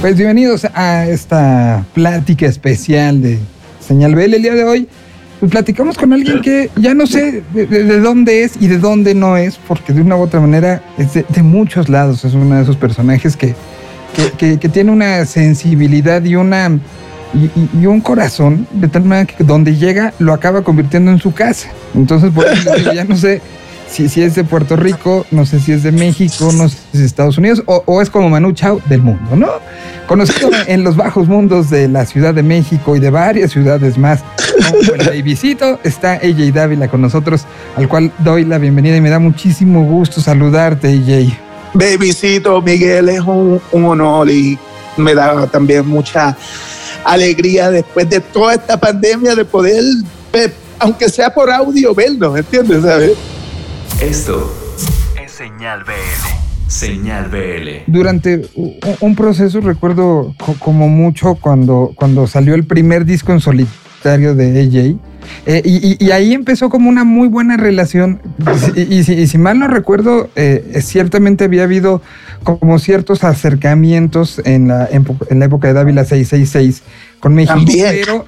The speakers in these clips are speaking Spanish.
Pues bienvenidos a esta plática especial de Señal BL. El día de hoy pues platicamos con alguien que ya no sé de, dónde es y de dónde no es, porque de una u otra manera es de, muchos lados. Es uno de esos personajes que, que, tiene una sensibilidad y una y, un corazón de tal manera que donde llega lo acaba convirtiendo en su casa. Entonces, por eso ya no sé si, si es de Puerto Rico, no sé si es de México, no sé si es de Estados Unidos, o, es como Manu Chao del mundo, ¿no? Conocido en los bajos mundos de la Ciudad de México y de varias ciudades más, y visito, está AJ Dávila con nosotros, al cual doy la bienvenida y me da muchísimo gusto saludarte, AJ. Babycito, Miguel, es un, honor y me da también mucha alegría después de toda esta pandemia de poder, aunque sea por audio, vernos, ¿entiendes? ¿Sabes? Esto es Señal BL. Señal BL. Durante un proceso recuerdo como mucho cuando, cuando salió el primer disco en solitario de AJ. Eh, y, ahí empezó como una muy buena relación. Y, si mal no recuerdo, eh, ciertamente había habido como ciertos acercamientos en la, en, la época de Dávila 666 con México. Pero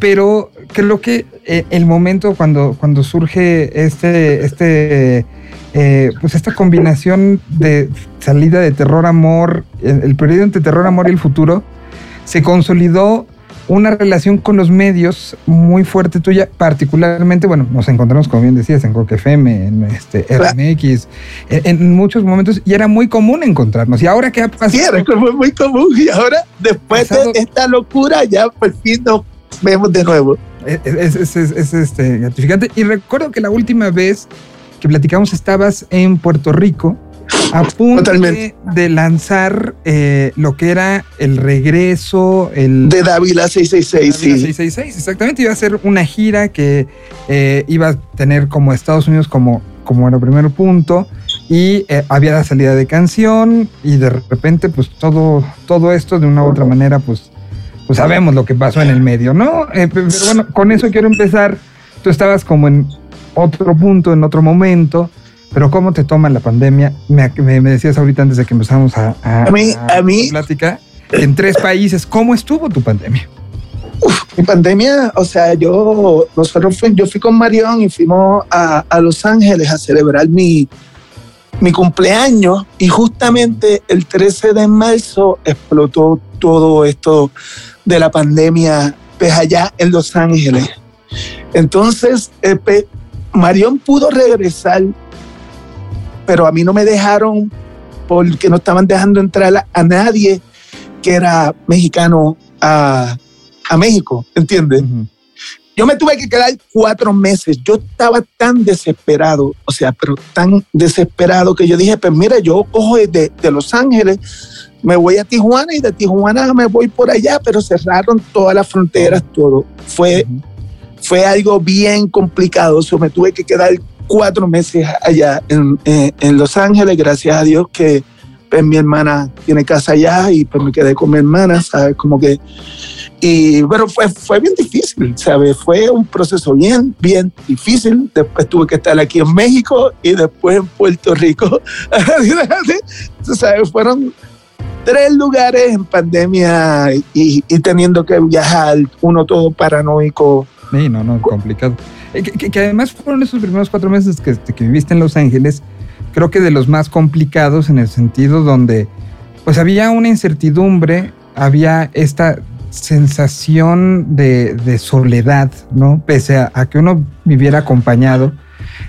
pero creo que eh, el momento cuando, cuando surge este, este, eh, pues esta combinación de salida de terror-amor, el, periodo entre terror-amor y el futuro, se consolidó una relación con los medios muy fuerte tuya, particularmente, bueno, nos encontramos, como bien decías, en Coque FM, en este, RMX, en, muchos momentos, y era muy común encontrarnos. ¿Y ahora qué ha pasado? Sí, era muy común, y ahora, después de esta locura, ya por fin nos vemos de nuevo. Es, este, gratificante. Y recuerdo que la última vez que platicamos estabas en Puerto Rico a punto de, lanzar eh, lo que era el regreso, el... De Dávila 666, sí. 666, exactamente. Iba a ser una gira que eh, iba a tener como Estados Unidos como, como el primer punto y eh, había la salida de canción y de repente pues todo, todo esto de una u otra manera pues pues sabemos lo que pasó en el medio, ¿no? Eh, pero bueno, con eso quiero empezar. Tú estabas como en otro punto, en otro momento, pero ¿cómo te toma la pandemia? Me, decías ahorita antes de que empezamos a, a, mí, a, mí, plática, en tres países, ¿cómo estuvo tu pandemia? mi pandemia, o sea, yo, nosotros yo fui con Marión y fuimos a, a Los Ángeles a celebrar mi, mi cumpleaños y justamente el 13 de marzo explotó todo esto de la pandemia pues allá en Los Ángeles. Entonces, eh, Marión pudo regresar, pero a mí no me dejaron porque no estaban dejando entrar a, nadie que era mexicano a, México, ¿entiendes? Yo me tuve que quedar cuatro meses. Yo estaba tan desesperado, o sea, pero tan desesperado que yo dije, pues mira, yo cojo de, de Los Ángeles, me voy a Tijuana y de Tijuana me voy por allá, pero cerraron todas las fronteras, todo. Fue, fue algo bien complicado. So, me tuve que quedar cuatro meses allá en, en, Los Ángeles, gracias a Dios que pues, mi hermana tiene casa allá y pues me quedé con mi hermana, ¿sabes? Como que y, pero fue, fue bien difícil, ¿sabes? Fue un proceso bien, bien difícil. Después tuve que estar aquí en México y después en Puerto Rico. ¿sabes? Fueron tres lugares en pandemia y, teniendo que viajar, uno todo paranoico. Sí, no, no, complicado. Eh, que, además fueron esos primeros cuatro meses que, que viviste en Los Ángeles, creo que de los más complicados en el sentido donde pues había una incertidumbre, había esta sensación de, soledad, ¿no? Pese a, que uno viviera acompañado,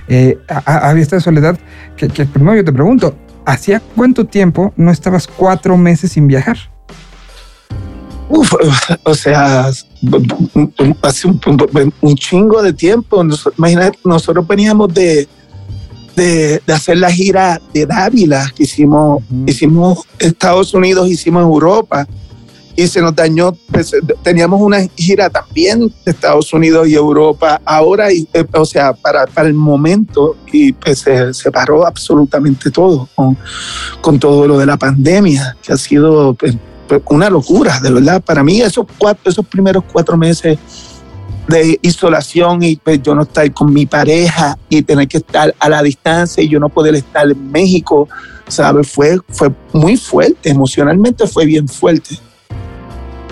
eh, había esta soledad que, primero yo te pregunto, ¿hacía cuánto tiempo no estabas cuatro meses sin viajar? Uf, o sea, hace un, chingo de tiempo. Imagínate, nosotros veníamos de, de, hacer la gira de Dávila, que hicimos, hicimos Estados Unidos, hicimos Europa y se nos dañó. Pues, teníamos una gira también de Estados Unidos y Europa ahora, y, eh, o sea, para, para el momento, y pues se, paró absolutamente todo con, con, todo lo de la pandemia, que ha sido pues, una locura, de verdad. Para mí, esos, cuatro, esos primeros cuatro meses de isolación y yo no estar con mi pareja y tener que estar a la distancia y yo no poder estar en México ¿sabes? Fue, fue muy fuerte, emocionalmente fue bien fuerte.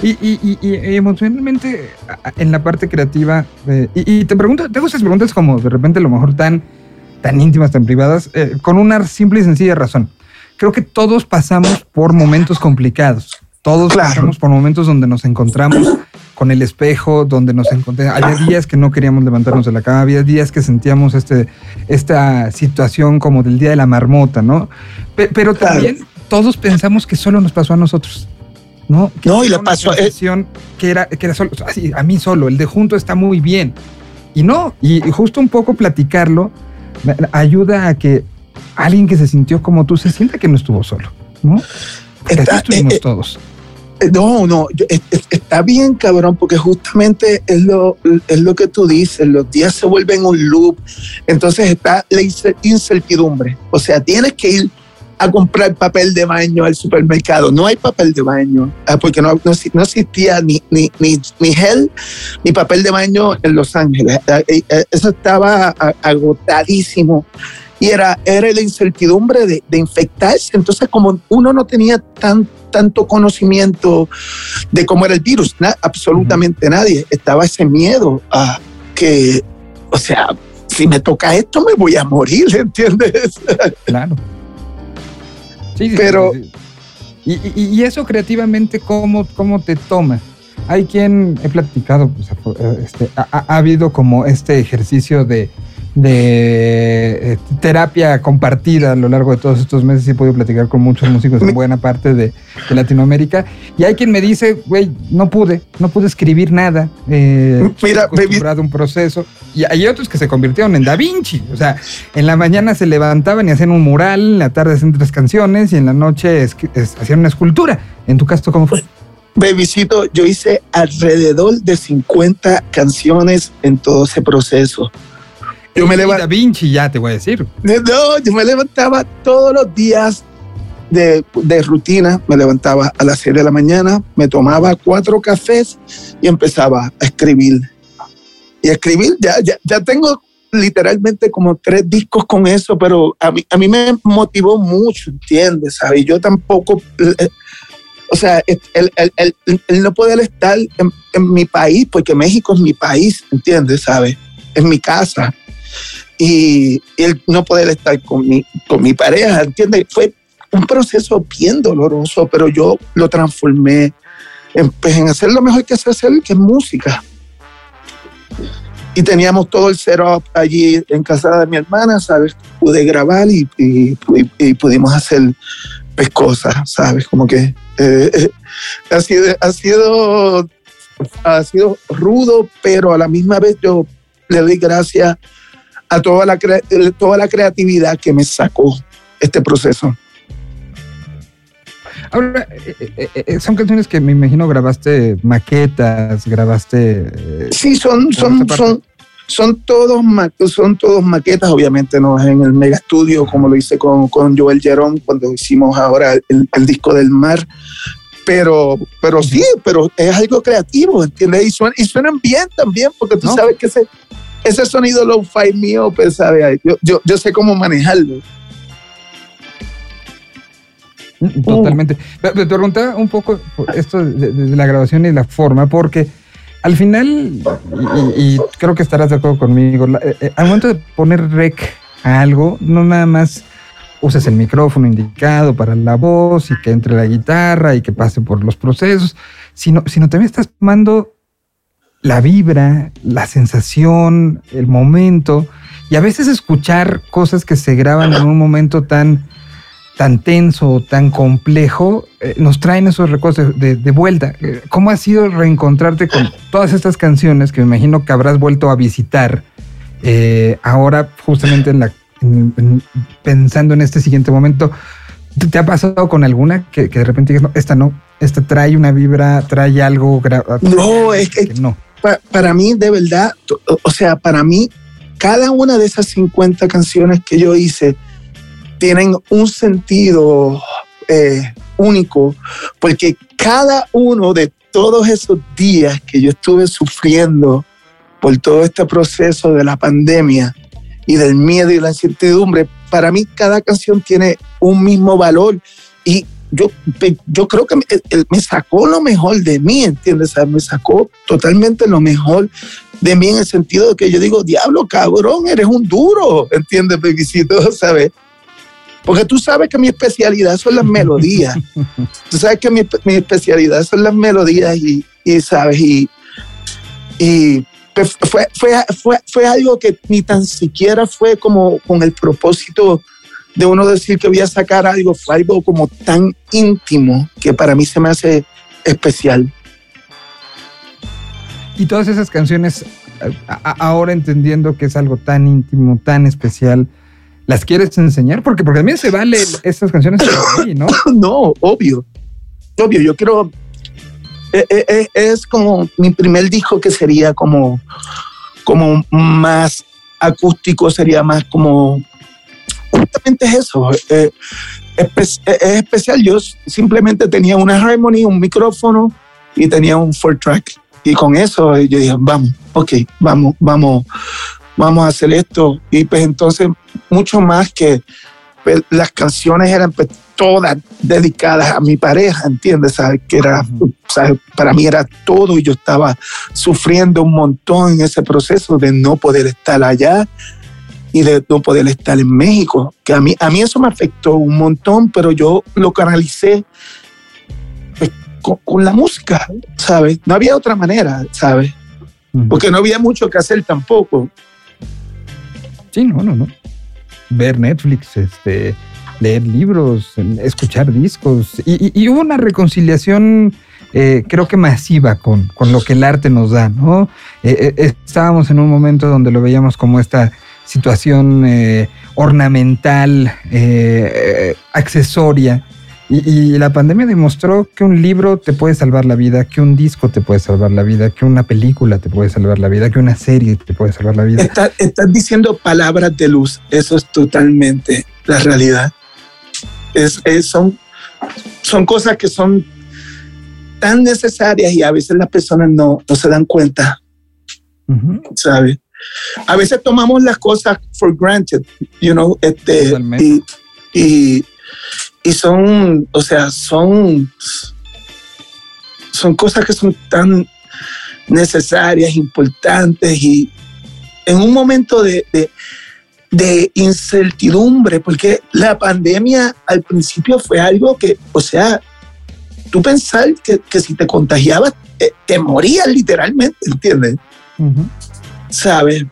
Y, y, y, emocionalmente, en la parte creativa, y, te pregunto, te hago esas preguntas como de repente a lo mejor tan, tan íntimas, tan privadas, eh, con una simple y sencilla razón. Creo que todos pasamos por momentos complicados. Todos pasamos por momentos donde nos encontramos con el espejo, donde nos encontramos. Había días que no queríamos levantarnos de la cama, había días que sentíamos este, esta situación como del día de la marmota, ¿no? pero también todos pensamos que solo nos pasó a nosotros. ¿No? no, y le pasó a eh, que era que era solo, así, a mí solo, el de junto está muy bien. Y no, y, justo un poco platicarlo ayuda a que alguien que se sintió como tú se sienta que no estuvo solo, ¿no? Está, estuvimos eh, eh, todos. No, no, está bien, cabrón, porque justamente es lo, es lo que tú dices, los días se vuelven un loop, entonces está la incertidumbre, o sea, tienes que ir a comprar papel de baño al supermercado. No hay papel de baño, ah, porque no, no, existía ni, ni, ni, ni, gel ni papel de baño en Los Ángeles. Ah, eh, eso estaba agotadísimo. Y era, era la incertidumbre de, de infectarse. Entonces, como uno no tenía tan, tanto conocimiento de cómo era el virus, absolutamente nadie, estaba ese miedo a que, o sea, si me toca esto me voy a morir, ¿entiendes? Claro. Sí, pero... Y, eso creativamente, ¿cómo, ¿cómo te toma? Hay quien, he platicado, pues, este, ha, habido como este ejercicio de de eh, terapia compartida a lo largo de todos estos meses. He podido platicar con muchos músicos en buena parte de, Latinoamérica. Y hay quien me dice, güey, no pude, no pude escribir nada. Eh, Mira, acostumbrado un proceso. Y hay otros que se convirtieron en Da Vinci. O sea, en la mañana se levantaban y hacían un mural, en la tarde hacían tres canciones y en la noche hacían una escultura. En tu caso, ¿cómo fue? Bebisito, yo hice alrededor de 50 canciones en todo ese proceso. Yo me levantaba. Vinci, ya te voy a decir. No, yo me levantaba todos los días de, rutina. Me levantaba a las 6 de la mañana, me tomaba cuatro cafés y empezaba a escribir. Y escribir, ya, ya, tengo literalmente como tres discos con eso, pero a mí, a mí me motivó mucho, ¿entiendes? ¿Sabes? Yo tampoco. Eh, o sea, el, el, no poder estar en, en, mi país, porque México es mi país, ¿entiendes? ¿Sabes? Es mi casa y, él no poder estar con mi, con mi pareja, ¿entiendes? Fue un proceso bien doloroso, pero yo lo transformé en, pues, en hacer lo mejor que sé hacer, que es música. Y teníamos todo el setup allí en casa de mi hermana, ¿sabes? Pude grabar y, y, pudimos hacer pues, cosas, ¿sabes? Como que eh, eh, ha, sido, ha, sido, ha sido rudo, pero a la misma vez yo le doy gracias a toda la, toda la creatividad que me sacó este proceso. Ahora, eh, eh, eh, son canciones que me imagino grabaste maquetas, grabaste... Sí, son, son, son, son, todos, son todos maquetas, obviamente no es en el mega estudio como lo hice con, con Joel Jerón cuando hicimos ahora el, disco del mar, pero, pero sí, pero es algo creativo, ¿entiendes? Y, y suenan bien también, porque tú sabes que se, ese sonido low-fi mío, pues, ¿sabe? Yo, yo, sé cómo manejarlo. Mm, totalmente. Te preguntaba un poco esto de, la grabación y la forma, porque al final, y, creo que estarás de acuerdo conmigo, eh, eh, al momento de poner rec a algo, no nada más usas el micrófono indicado para la voz y que entre la guitarra y que pase por los procesos, sino, sino también estás tomando la vibra, la sensación, el momento, y a veces escuchar cosas que se graban en un momento tan, tan tenso, tan complejo, eh, nos traen esos recuerdos de, vuelta. Eh, ¿Cómo ha sido reencontrarte con todas estas canciones que me imagino que habrás vuelto a visitar eh, ahora justamente en la, pensando en este siguiente momento? ¿Te, ha pasado con alguna que, de repente digas, no, esta no, esta trae una vibra, trae algo? No, es que, no para mí, de verdad, o sea, para mí, cada una de esas 50 canciones que yo hice tienen un sentido eh, único, porque cada uno de todos esos días que yo estuve sufriendo por todo este proceso de la pandemia y del miedo y la incertidumbre, para mí cada canción tiene un mismo valor y yo, yo creo que me, sacó lo mejor de mí, ¿entiendes? me sacó totalmente lo mejor de mí en el sentido de que yo digo, diablo, cabrón, eres un duro, ¿entiendes, Pepicito? ¿Sabes? Porque tú sabes que mi especialidad son las melodías. tú sabes que mi, mi especialidad son las melodías y, y ¿sabes? Y, y pues, fue, fue, fue, fue algo que ni tan siquiera fue como con el propósito de uno decir que voy a sacar algo, fue algo como tan íntimo que para mí se me hace especial. Y todas esas canciones, ahora entendiendo que es algo tan íntimo, tan especial, ¿las quieres enseñar? Porque, porque también se vale estas canciones, ¿no? no, obvio. Obvio, yo quiero. Eh, eh, eh, es como mi primer disco que sería como, como más acústico, sería más como justamente es eso. Eh, es, especial. Yo simplemente tenía una Harmony, un micrófono y tenía un four track. Y con eso yo dije, vamos, ok, vamos, vamos, vamos a hacer esto. Y pues entonces, mucho más que pues, las canciones eran pues, todas dedicadas a mi pareja, ¿entiendes? ¿Sabes? Que era, para mí era todo y yo estaba sufriendo un montón en ese proceso de no poder estar allá y de no poder estar en México, que a mí, a mí eso me afectó un montón, pero yo lo canalicé pues, con, la música, ¿sabes? No había otra manera, ¿sabes? Porque no había mucho que hacer tampoco. Sí, no, no, no. Ver Netflix, este, leer libros, escuchar discos. Y, hubo una reconciliación, eh, creo que masiva con, con, lo que el arte nos da, ¿no? Eh, eh, estábamos en un momento donde lo veíamos como esta situación eh, ornamental, eh, accesoria. Y, la pandemia demostró que un libro te puede salvar la vida, que un disco te puede salvar la vida, que una película te puede salvar la vida, que una serie te puede salvar la vida. estás diciendo palabras de luz, eso es totalmente la realidad. Es, son, son cosas que son tan necesarias y a veces las personas no, no se dan cuenta, ¿sabes? A veces tomamos las cosas for granted, you know, este, y, y, son, o sea, son, son cosas que son tan necesarias, importantes y en un momento de, de, incertidumbre, porque la pandemia al principio fue algo que, o sea, tú pensar que, si te contagiabas, te, te morías literalmente, ¿entiendes? ¿Sabes?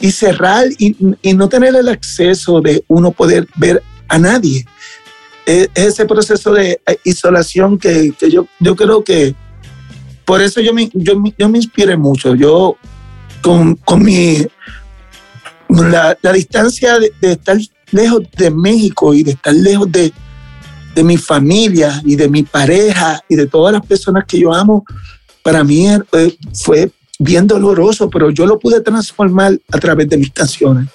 Y cerrar y, no tener el acceso de uno poder ver a nadie. Es, ese proceso de isolación que, yo, yo creo que por eso yo me, yo, yo me inspiré mucho. Yo con, con mi, la, la distancia de, estar lejos de México y de estar lejos de, de mi familia y de mi pareja y de todas las personas que yo amo, para mí eh, fue bien doloroso, pero yo lo pude transformar a través de mis canciones.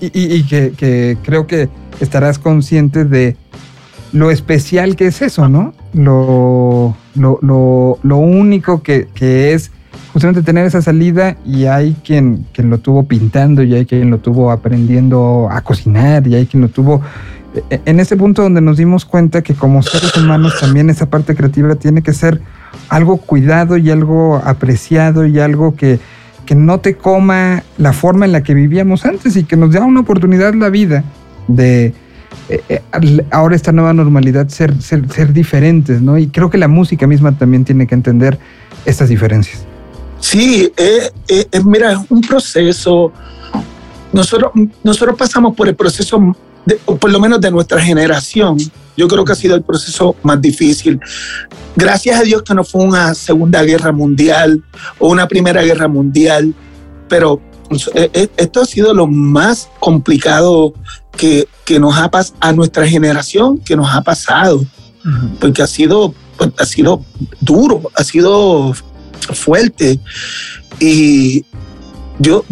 Y, que, creo que estarás consciente de lo especial que es eso, ¿no? Lo, lo, único que, es justamente tener esa salida y hay quien, quien lo tuvo pintando y hay quien lo tuvo aprendiendo a cocinar y hay quien lo tuvo e, en ese punto donde nos dimos cuenta que como seres humanos también esa parte creativa tiene que ser algo cuidado y algo apreciado y algo que, no te coma la forma en la que vivíamos antes y que nos da una oportunidad la vida de eh, eh, ahora esta nueva normalidad ser, ser, diferentes, ¿no? Y creo que la música misma también tiene que entender estas diferencias. Sí, eh, mira, es un proceso. Nosotros, nosotros pasamos por el proceso por lo menos de nuestra generación, yo creo que ha sido el proceso más difícil. Gracias a Dios que no fue una Segunda Guerra Mundial o una Primera Guerra Mundial, pero eh, eh, esto ha sido lo más complicado que, que nos ha pasado a nuestra generación, que nos ha pasado, porque ha sido, pues, ha sido duro, ha sido fuerte. Y yo,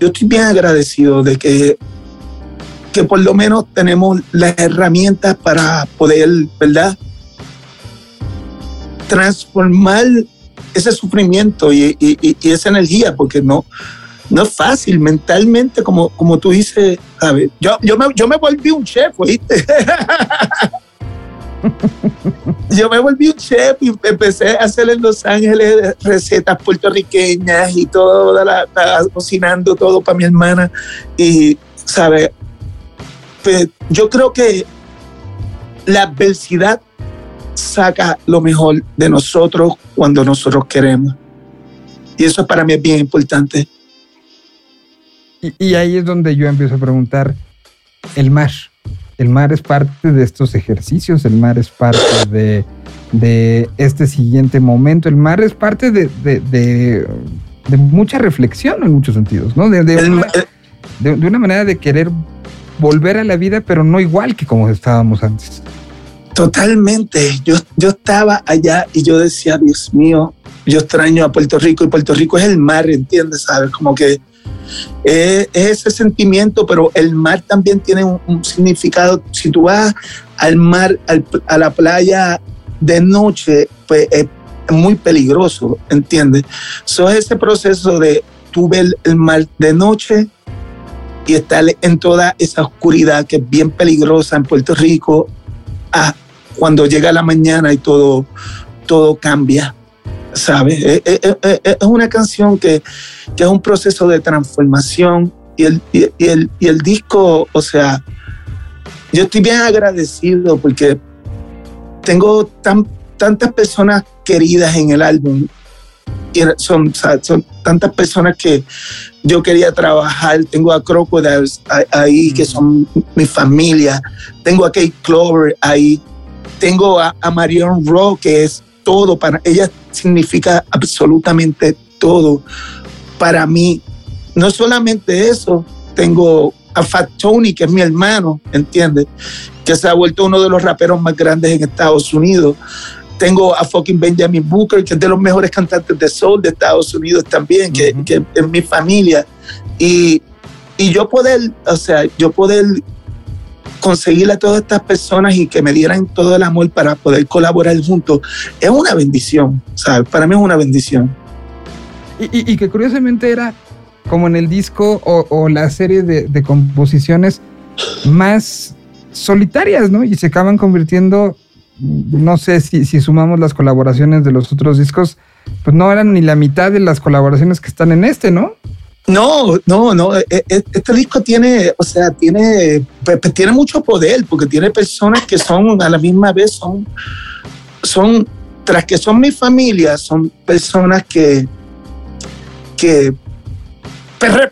yo estoy bien agradecido de que que por lo menos tenemos las herramientas para poder, ¿verdad? Transformar ese sufrimiento y, esa energía, porque no, no es fácil mentalmente, como, como tú dices, ¿sabes? Yo, yo, me, yo me volví un chef, ¿oíste? yo me volví un chef y empecé a hacer en Los Ángeles recetas puertorriqueñas y todo, la, cocinando todo para mi hermana. Y, ¿sabes? Pues, yo creo que la adversidad saca lo mejor de nosotros cuando nosotros queremos. Y eso para mí es bien importante. Y, ahí es donde yo empiezo a preguntar, el mar. El mar es parte de estos ejercicios, el mar es parte de, este siguiente momento, el mar es parte de, de, mucha reflexión en muchos sentidos, ¿no? De, una, de, una manera de querer volver a la vida, pero no igual que como estábamos antes. Totalmente. Yo, yo estaba allá y yo decía, Dios mío, yo extraño a Puerto Rico y Puerto Rico es el mar, ¿entiendes? ¿Sabes? Como que es, ese sentimiento, pero el mar también tiene un, significado. Si tú vas al mar, a la playa de noche, pues es muy peligroso, ¿entiendes? So, es ese proceso de tú el mar de noche y estar en toda esa oscuridad que es bien peligrosa en Puerto Rico, a cuando llega la mañana y todo, todo cambia. ¿sabes? Es, una canción que, es un proceso de transformación y el, el, y el disco, o sea, yo estoy bien agradecido porque tengo tan, tantas personas queridas en el álbum. Y son, son tantas personas que yo quería trabajar. Tengo a Crocodiles ahí, que son mi familia. Tengo a Kate Clover ahí. Tengo a, a Marion Rowe, que es todo para ella significa absolutamente todo para mí. No solamente eso, tengo a Fat Tony, que es mi hermano, ¿entiendes? Que se ha vuelto uno de los raperos más grandes en Estados Unidos. Tengo a fucking Benjamin Booker, que es de los mejores cantantes de soul de Estados Unidos también, que, que es mi familia. Y, y yo poder, o sea, yo poder conseguirle a todas estas personas y que me dieran todo el amor para poder colaborar juntos, es una bendición, ¿sabes? Para mí es una bendición. Y, que curiosamente era como en el disco o, la serie de, composiciones más solitarias, ¿no? Y se acaban convirtiendo, no sé si, si sumamos las colaboraciones de los otros discos, pues no eran ni la mitad de las colaboraciones que están en este, ¿no? No, no, no. E, e, este disco tiene, o sea, tiene, tiene mucho poder porque tiene personas que son a la misma vez son, son, tras que son mi familia, son personas que, que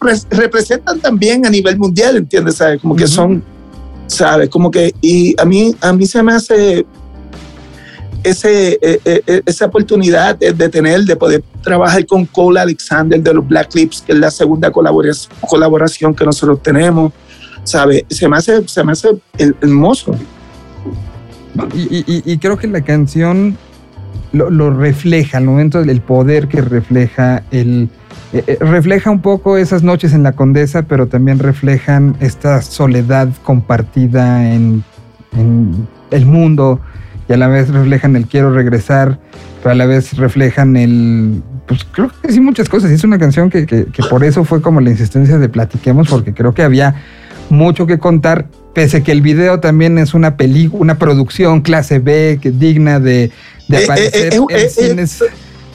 pues, representan también a nivel mundial, ¿entiendes? ¿Sabes? Como que son, ¿sabes? Como que, y a mí, a mí se me hace ese, eh, eh, eh, esa oportunidad de, tener, de poder trabajar con Cole Alexander de los Black Lips, que es la segunda colaboración, colaboración que nosotros tenemos, ¿sabe? Se me hace, se me hace hermoso. Y, creo que la canción lo, refleja, al momento del poder que refleja, el, refleja un poco esas noches en la Condesa, pero también reflejan esta soledad compartida en, en el mundo y a la vez reflejan el quiero regresar, pero a la vez reflejan el... Pues creo que sí muchas cosas. Es una canción que, que, por eso fue como la insistencia de platiquemos, porque creo que había mucho que contar, pese que el video también es una película, una producción clase B, que digna de, de aparecer en cines.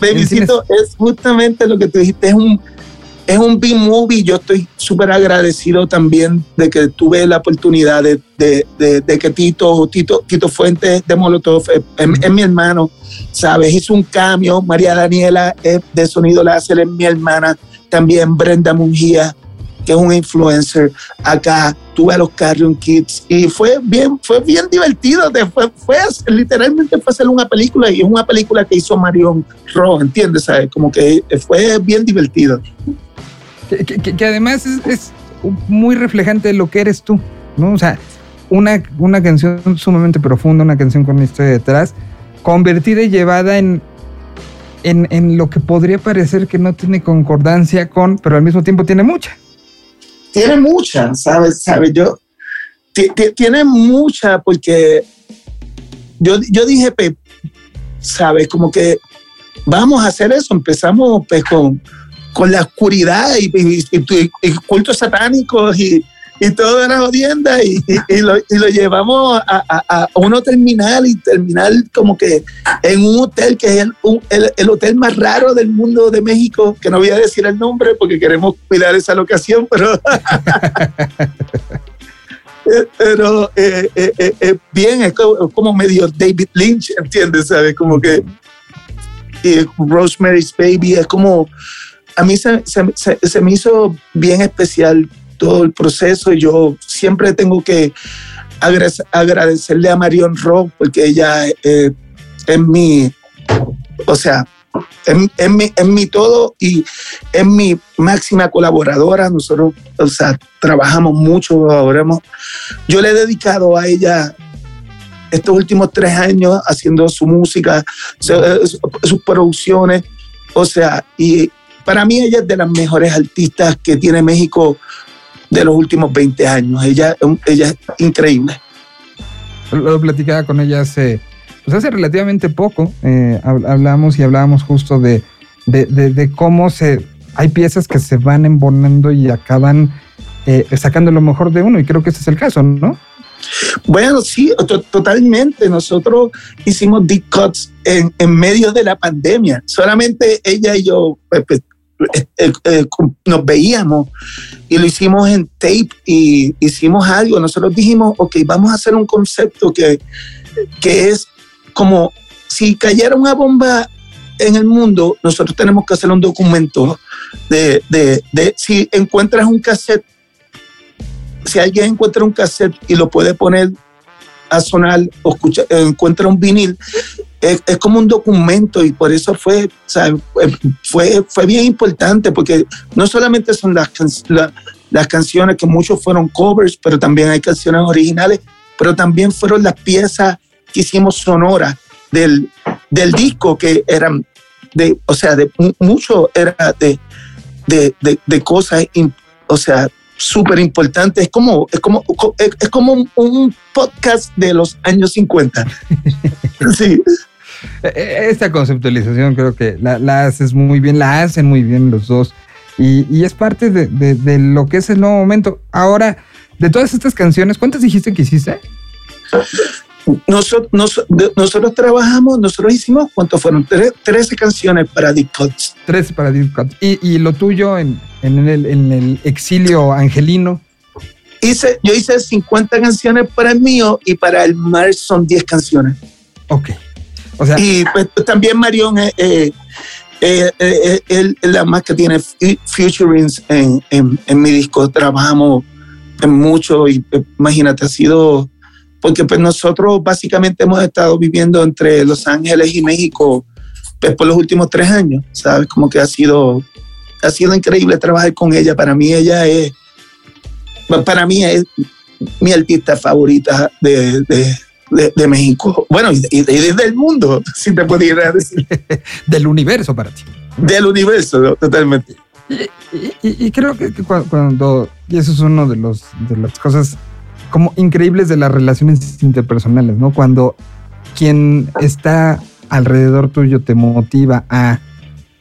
es justamente lo que tú dijiste, es un es un B-movie. Yo estoy súper agradecido también de que tuve la oportunidad de, de, que Tito, Tito, Tito Fuentes de Molotov es, mi hermano, ¿sabes? Hizo un cambio. María Daniela es de Sonido Láser es mi hermana. También Brenda Mungía, que es un influencer. Acá tuve a los Carrion Kids y fue bien, fue bien divertido. Fue, fue, literalmente fue hacer una película y es una película que hizo Marion Ro, ¿entiendes? ¿Sabes? Como que fue bien divertido que, además es, muy reflejante de lo que eres tú, ¿no? O sea, una, una canción sumamente profunda, una canción con una historia detrás, convertida y llevada en, en, lo que podría parecer que no tiene concordancia con, pero al mismo tiempo tiene mucha. Tiene mucha, ¿sabes? ¿Sabes? Yo, tiene mucha porque yo, yo dije, ¿sabes? Como que vamos a hacer eso. Empezamos pues, con con la oscuridad y, cultos satánicos y, todo era jodienda y, lo, llevamos a, uno terminal y terminal como que en un hotel que es el, el, hotel más raro del mundo de México, que no voy a decir el nombre porque queremos cuidar esa locación, pero... pero eh, eh, eh, bien, es como, medio David Lynch, ¿entiendes? ¿Sabes? Como que Rosemary's Baby es como, a mí se, se, me hizo bien especial todo el proceso y yo siempre tengo que agradecerle a Marion Rock porque ella es mi, o sea, es, mi, mi, todo y es mi máxima colaboradora. Nosotros, o sea, trabajamos mucho, ahora yo le he dedicado a ella estos últimos tres años haciendo su música, sus producciones, o sea, y para mí ella es de las mejores artistas que tiene México de los últimos 20 años. Ella, ella es increíble. Lo platicaba con ella hace pues hace relativamente poco eh, hablamos y hablábamos justo de, de, cómo se hay piezas que se van embonando y acaban eh, sacando lo mejor de uno y creo que ese es el caso, ¿no? Bueno, sí, totalmente. Nosotros hicimos deep cuts en, en, medio de la pandemia. Solamente ella y yo pues, pues, eh, nos veíamos y lo hicimos en tape y hicimos algo. Nosotros dijimos, ok, vamos a hacer un concepto que, que es como si cayera una bomba en el mundo, nosotros tenemos que hacer un documento de, de, de si encuentras un cassette, si alguien encuentra un cassette y lo puede poner a sonar o escucha, encuentra un vinil, es, es, como un documento y por eso fue, fue, fue bien importante porque no solamente son las, las canciones que muchos fueron covers, pero también hay canciones originales, pero también fueron las piezas que hicimos sonora del, del disco que eran de, o sea, de mucho era de, de, de, cosas, o sea, súper importantes. Es como, es como, es como un, podcast de los años 50. sí. E, e, esta conceptualización creo que la, la, haces muy bien, la hacen muy bien los dos. Y, y es parte de, de, lo que es el nuevo momento. Ahora, de todas estas canciones, ¿cuántas dijiste que hiciste? nosotros, nosotros trabajamos, nosotros hicimos, ¿cuántos fueron? 13 canciones para Deep Cuts. 13 para Deep Cuts. ¿Y, lo tuyo en, en, el, en, el, exilio angelino? Hice, yo hice 50 canciones para el mío y para el Mar son 10 canciones. Ok. Y pues, también Marion es eh, eh, eh, la más que tiene futurings en, mi disco. Trabajamos en mucho y imagínate, ha sido porque pues nosotros básicamente hemos estado viviendo entre Los Ángeles y México pues, por los últimos tres años, ¿sabes? Como que ha sido, ha sido increíble trabajar con ella. Para mí ella es, para mí es mi artista favorita de, México. Bueno, y, y, desde el mundo, si te pudiera decir. Del universo para ti. Del universo, totalmente. Y, creo que, cuando, y eso es uno de, los, de las cosas como increíbles de las relaciones interpersonales, ¿no? Cuando quien está alrededor tuyo te motiva a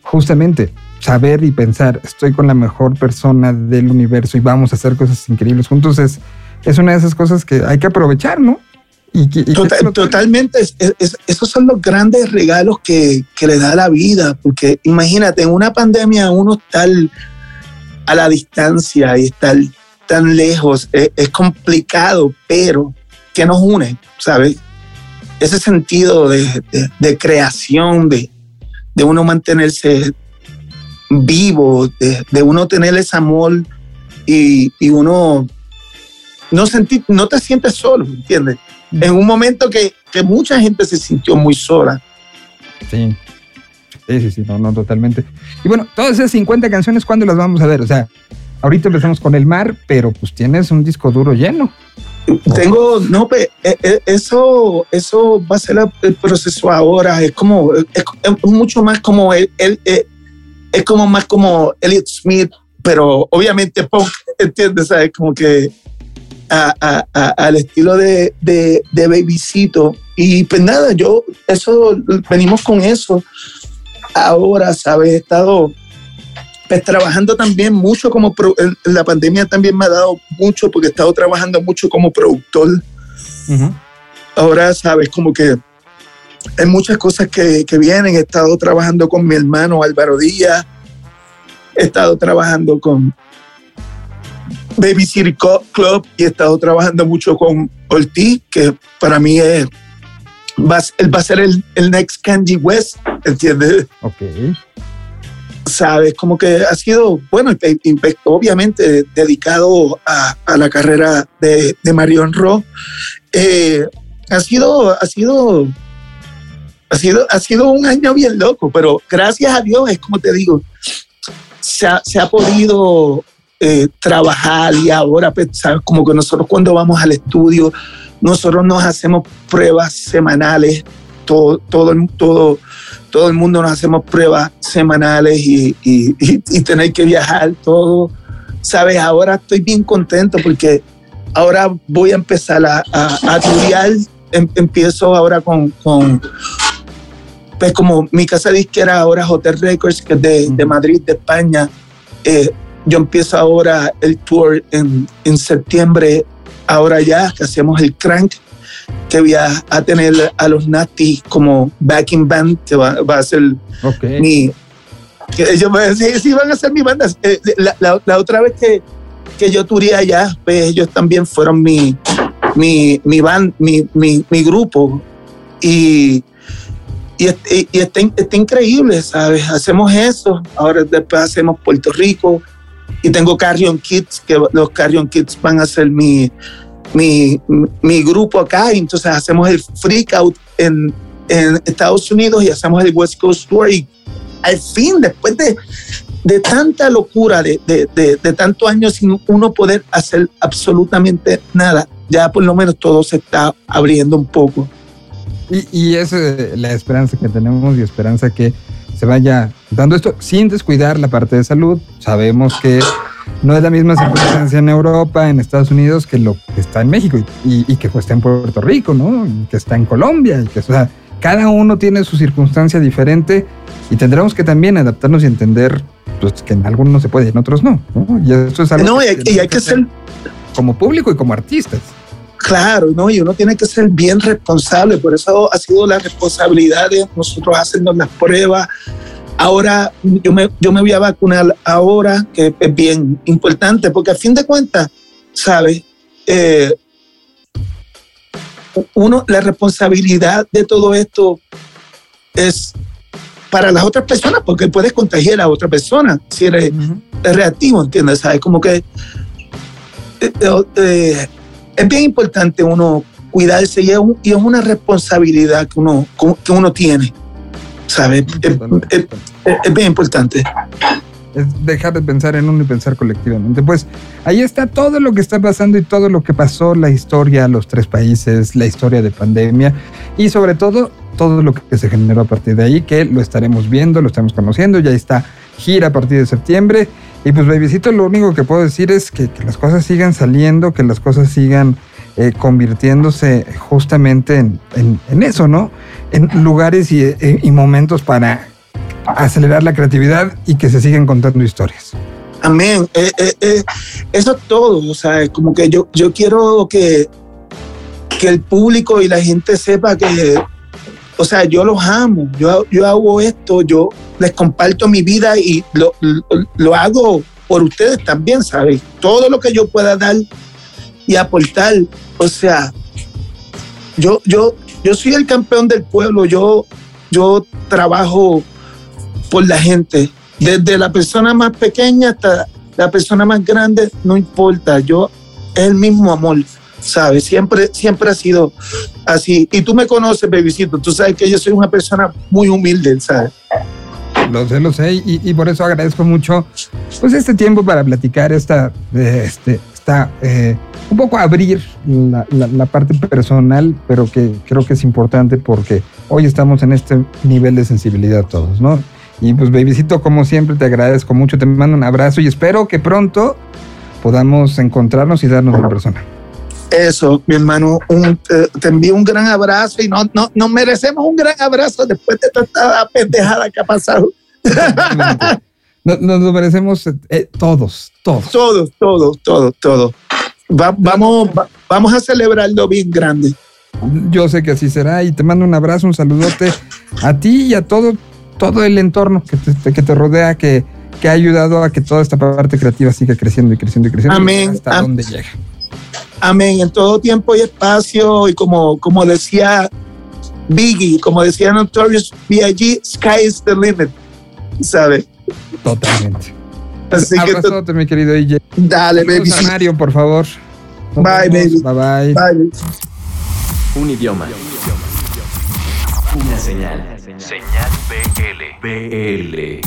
justamente saber y pensar, estoy con la mejor persona del universo y vamos a hacer cosas increíbles juntos, es, es una de esas cosas que hay que aprovechar, ¿no? Y, totalmente, esos son los grandes regalos que, que, le da la vida, porque imagínate, en una pandemia uno está a la distancia y está tan lejos, es, complicado, pero que nos une, ¿sabes? Ese sentido de, de, creación, de, de, uno mantenerse vivo, de, uno tener ese amor y, y uno no, sentir, no te sientes solo, ¿entiendes? En un momento que, que mucha gente se sintió muy sola. Sí. Sí, sí, sí, no, no, totalmente. Y bueno, todas esas 50 canciones, ¿cuándo las vamos a ver? O sea, ahorita empezamos con el mar, pero pues tienes un disco duro lleno. Tengo, no, eh, eh, eso, eso va a ser el proceso ahora. Es como, es, mucho más como él, eh, es como más como Elliot Smith, pero obviamente punk, ¿entiendes? ¿Sabes? Como que al estilo de, de, de Babycito. Y pues nada, yo, eso, venimos con eso. Ahora, ¿sabes? He estado pues trabajando también mucho como la pandemia también me ha dado mucho porque he estado trabajando mucho como productor. Ahora sabes como que hay muchas cosas que, que, vienen. He estado trabajando con mi hermano Álvaro Díaz. He estado trabajando con Baby City Club y he estado trabajando mucho con Ortiz, que para mí es, va, él va a ser el, el next Kanji West, ¿entiendes? Ok sabes, como que ha sido, bueno, obviamente dedicado a, la carrera de, de Marion Ro. Eh, ha sido, ha sido, ha sido, ha sido un año bien loco, pero gracias a Dios, es como te digo, se ha, se ha podido eh, trabajar y ahora, ¿sabes? como que nosotros cuando vamos al estudio, nosotros nos hacemos pruebas semanales, todo, todo, todo todo el mundo nos hacemos pruebas semanales y, y, tener que viajar, todo. Sabes, ahora estoy bien contento porque ahora voy a empezar a, a, estudiar. Em, empiezo ahora con, con, pues como mi casa disquera ahora Hotel Records, que es de, de Madrid, de España. Eh, yo empiezo ahora el tour en, en septiembre, ahora ya, que hacemos el crank que voy a, tener a los Nati como backing band, que va, a ser mi... Que ellos sí, van a ser mi banda. Eh, la, otra vez que, que yo turé allá, pues ellos también fueron mi, mi, mi band, mi, mi, mi grupo. Y, y, y está, está, increíble, ¿sabes? Hacemos eso, ahora después hacemos Puerto Rico y tengo Carrion Kids, que los Carrion Kids van a ser mi, mi, mi grupo acá, y entonces hacemos el freak out en, en Estados Unidos y hacemos el West Coast Tour y al fin, después de, de tanta locura, de, de, de, de tantos años sin uno poder hacer absolutamente nada, ya por lo menos todo se está abriendo un poco. Y, y es la esperanza que tenemos y esperanza que se vaya dando esto sin descuidar la parte de salud. Sabemos que no es la misma circunstancia en Europa, en Estados Unidos, que lo que está en México y, que pues, está en Puerto Rico, ¿no? Y que está en Colombia, y que, o sea, cada uno tiene su circunstancia diferente y tendremos que también adaptarnos y entender pues, que en algunos se puede y en otros no. Y eso es algo no, y que, hay que ser como público y como artistas. Claro, ¿no? Y uno tiene que ser bien responsable, por eso ha sido la responsabilidad de nosotros hacernos las pruebas, Ahora yo me, yo me voy a vacunar ahora, que es bien importante, porque a fin de cuentas, ¿sabes? Eh, uno, la responsabilidad de todo esto es para las otras personas, porque puedes contagiar a otra persona si eres reactivo, ¿entiendes? ¿Sabes? Como que eh, eh, es bien importante uno cuidarse y es, y es, una responsabilidad que uno, que uno tiene. ¿sabes? Es, bien importante. Es dejar de pensar en uno y pensar colectivamente. Pues ahí está todo lo que está pasando y todo lo que pasó, la historia, los tres países, la historia de pandemia y sobre todo todo lo que se generó a partir de ahí, que lo estaremos viendo, lo estamos conociendo, ya está gira a partir de septiembre. Y pues, babycito, lo único que puedo decir es que, las cosas sigan saliendo, que las cosas sigan eh, convirtiéndose justamente en, en, eso, ¿no? En lugares y, eh, y, momentos para acelerar la creatividad y que se sigan contando historias. Amén. Eh, eso es todo. O sea, como que yo, yo quiero que, que el público y la gente sepa que, o sea, yo los amo. Yo, yo hago esto, yo les comparto mi vida y lo, lo, hago por ustedes también, ¿sabes? Todo lo que yo pueda dar y aportar. O sea, yo, yo, yo soy el campeón del pueblo, yo, yo trabajo por la gente, desde la persona más pequeña hasta la persona más grande, no importa, yo es el mismo amor, ¿sabes? Siempre, siempre ha sido así. Y tú me conoces, bebisito, tú sabes que yo soy una persona muy humilde, ¿sabes? Lo sé, lo sé, y, por eso agradezco mucho pues este tiempo para platicar esta, este, está eh, un poco abrir la, parte personal, pero que creo que es importante porque hoy estamos en este nivel de sensibilidad todos, ¿no? Y pues, babycito, como siempre, te agradezco mucho, te mando un abrazo y espero que pronto podamos encontrarnos y darnos en persona. Eso, mi hermano, te envío un gran abrazo y no, no, nos merecemos un gran abrazo después de tanta pendejada que ha pasado. Nos, nos lo merecemos eh, todos, todos. Todos, todos, todos, todos. Va- vamos, va- vamos a celebrarlo bien grande. Yo sé que así será y te mando un abrazo, un saludote a ti y a todo, todo el entorno que te, que te rodea, que, que ha ayudado a que toda esta parte creativa siga creciendo y creciendo y creciendo. Amén. Hasta Am- donde llega. Amén. En todo tiempo y espacio. Y como, como decía Biggie, como decía Notorious B.I.G., sky is the limit. ¿Sabes? Totalmente. Así que Abrazote, mi querido EJ. dale, baby. A Mario, por favor. Nos Bye, vemos. baby. Bye, bye. Bye. Un idioma. Una señal. Señal BL. BL.